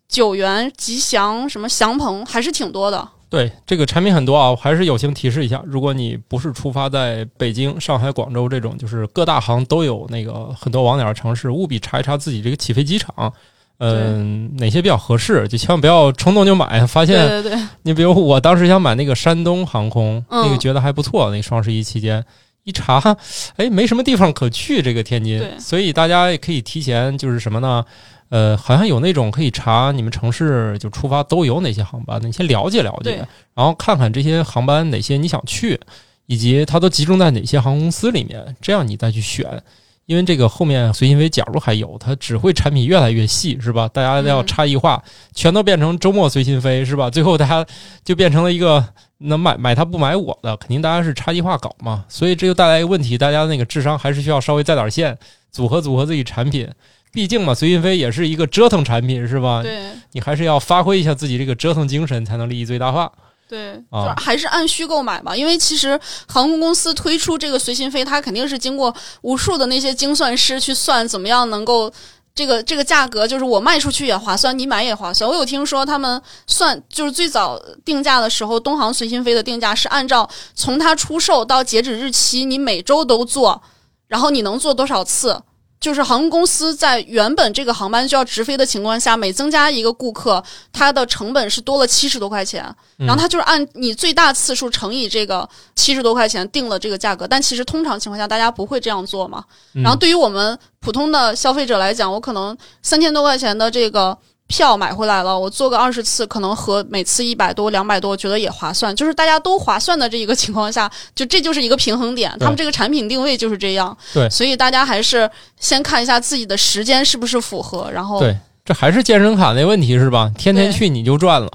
九元、吉祥，什么祥鹏，还是挺多的。对这个产品很多啊，我还是友情提示一下：如果你不是出发在北京、上海、广州这种，就是各大行都有那个很多网点的城市，务必查一查自己这个起飞机场，嗯，哪些比较合适，就千万不要冲动就买。发现，对对对，你比如我当时想买那个山东航空，那个觉得还不错，那双十一期间一查，哎，没什么地方可去，这个天津，所以大家也可以提前就是什么呢？呃，好像有那种可以查你们城市就出发都有哪些航班的，你先了解了解，然后看看这些航班哪些你想去，以及它都集中在哪些航空公司里面，这样你再去选。因为这个后面随心飞假如还有，它只会产品越来越细，是吧？大家要差异化，全都变成周末随心飞，是吧？最后大家就变成了一个能买买它不买我的，肯定大家是差异化搞嘛。所以这就带来一个问题，大家那个智商还是需要稍微在点线，组合组合自己产品。毕竟嘛，随心飞也是一个折腾产品，是吧？对，你还是要发挥一下自己这个折腾精神，才能利益最大化。对，啊，还是按需购买吧。因为其实航空公司推出这个随心飞，它肯定是经过无数的那些精算师去算，怎么样能够这个这个价格就是我卖出去也划算，你买也划算。我有听说他们算就是最早定价的时候，东航随心飞的定价是按照从它出售到截止日期，你每周都做，然后你能做多少次。就是航空公司在原本这个航班就要直飞的情况下，每增加一个顾客，它的成本是多了七十多块钱。然后它就是按你最大次数乘以这个七十多块钱定了这个价格。但其实通常情况下，大家不会这样做嘛。然后对于我们普通的消费者来讲，我可能三千多块钱的这个。票买回来了，我做个二十次，可能和每次一百多、两百多，觉得也划算。就是大家都划算的这一个情况下，就这就是一个平衡点。他们这个产品定位就是这样。对，所以大家还是先看一下自己的时间是不是符合，然后对，这还是健身卡那问题是吧？天天去你就赚了，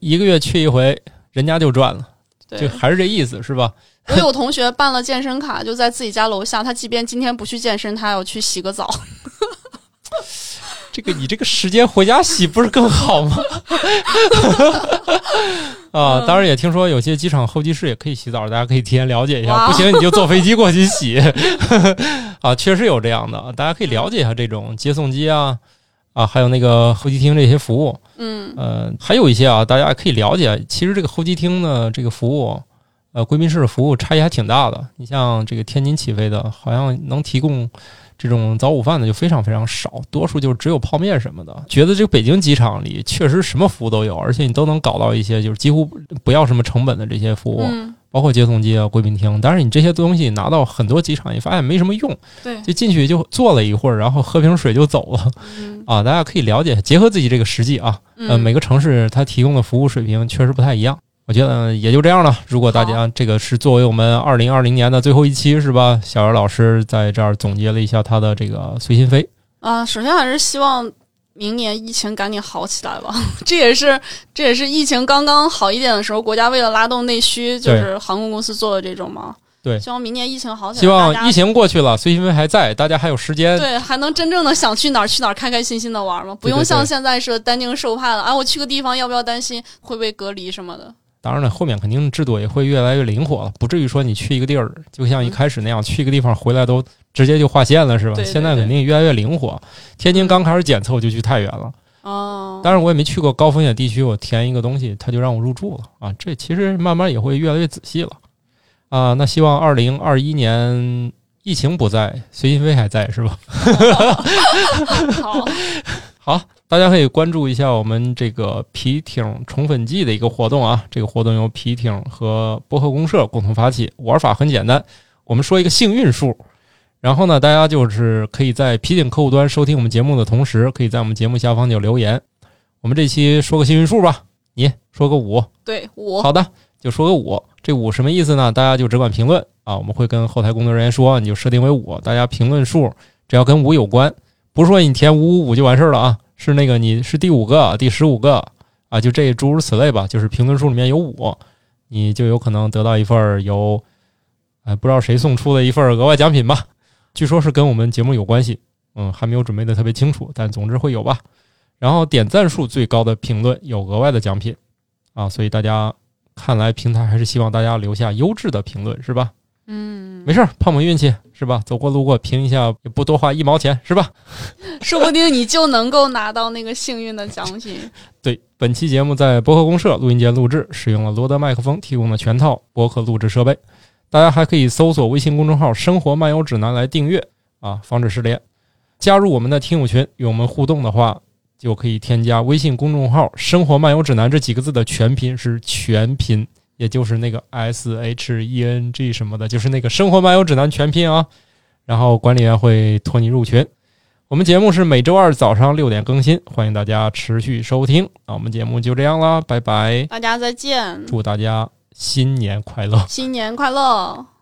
一个月去一回，人家就赚了，就还是这意思是吧？我有 同学办了健身卡，就在自己家楼下，他即便今天不去健身，他要去洗个澡。这个你这个时间回家洗不是更好吗？啊，当然也听说有些机场候机室也可以洗澡，大家可以提前了解一下。不行你就坐飞机过去洗。啊，确实有这样的，大家可以了解一下这种接送机啊，啊，还有那个候机厅这些服务。嗯，呃，还有一些啊，大家可以了解。其实这个候机厅呢，这个服务，呃，贵宾室的服务差异还挺大的。你像这个天津起飞的，好像能提供。这种早午饭的就非常非常少，多数就只有泡面什么的。觉得这个北京机场里确实什么服务都有，而且你都能搞到一些就是几乎不要什么成本的这些服务，包括接送机啊、贵宾厅。但是你这些东西拿到很多机场，你发现没什么用，对，就进去就坐了一会儿，然后喝瓶水就走了。啊，大家可以了解，结合自己这个实际啊，呃，每个城市它提供的服务水平确实不太一样。我觉得也就这样了。如果大家这个是作为我们二零二零年的最后一期，是吧？小袁老师在这儿总结了一下他的这个随心飞啊。首先还是希望明年疫情赶紧好起来吧。这也是这也是疫情刚刚好一点的时候，国家为了拉动内需，就是航空公司做的这种嘛。对，希望明年疫情好起来。希望疫情过去了，随心飞还在，大家还有时间。对，还能真正的想去哪儿去哪儿，开开心心的玩嘛？不用像现在似的担惊受怕的啊！我去个地方要不要担心会被隔离什么的？当然了，后面肯定制度也会越来越灵活了，不至于说你去一个地儿，就像一开始那样，去一个地方回来都直接就划线了，是吧？现在肯定越来越灵活。天津刚开始检测，我就去太原了。哦，当然我也没去过高风险地区，我填一个东西，他就让我入住了啊。这其实慢慢也会越来越仔细了啊。那希望二零二一年疫情不在，随心飞还在，是吧？好。好，好大家可以关注一下我们这个皮艇宠粉季的一个活动啊！这个活动由皮艇和博客公社共同发起，玩法很简单，我们说一个幸运数，然后呢，大家就是可以在皮艇客户端收听我们节目的同时，可以在我们节目下方就留言。我们这期说个幸运数吧，你说个五，对五，好的，就说个五。这五什么意思呢？大家就只管评论啊，我们会跟后台工作人员说，你就设定为五，大家评论数只要跟五有关。不是说你填五五五就完事儿了啊，是那个你是第五个、第十五个啊，就这诸如此类吧。就是评论数里面有五，你就有可能得到一份由，哎，不知道谁送出的一份额外奖品吧。据说是跟我们节目有关系，嗯，还没有准备的特别清楚，但总之会有吧。然后点赞数最高的评论有额外的奖品啊，所以大家看来平台还是希望大家留下优质的评论，是吧？嗯，没事儿，碰碰运气是吧？走过路过评一下也不多花一毛钱是吧？说不定你就能够拿到那个幸运的奖品。对，本期节目在博客公社录音间录制，使用了罗德麦克风提供的全套博客录制设备。大家还可以搜索微信公众号“生活漫游指南”来订阅啊，防止失联。加入我们的听友群与我们互动的话，就可以添加微信公众号“生活漫游指南”这几个字的全拼是全拼。也就是那个 S H E N G 什么的，就是那个生活漫游指南全拼啊。然后管理员会拖你入群。我们节目是每周二早上六点更新，欢迎大家持续收听。那我们节目就这样啦，拜拜，大家再见，祝大家新年快乐，新年快乐。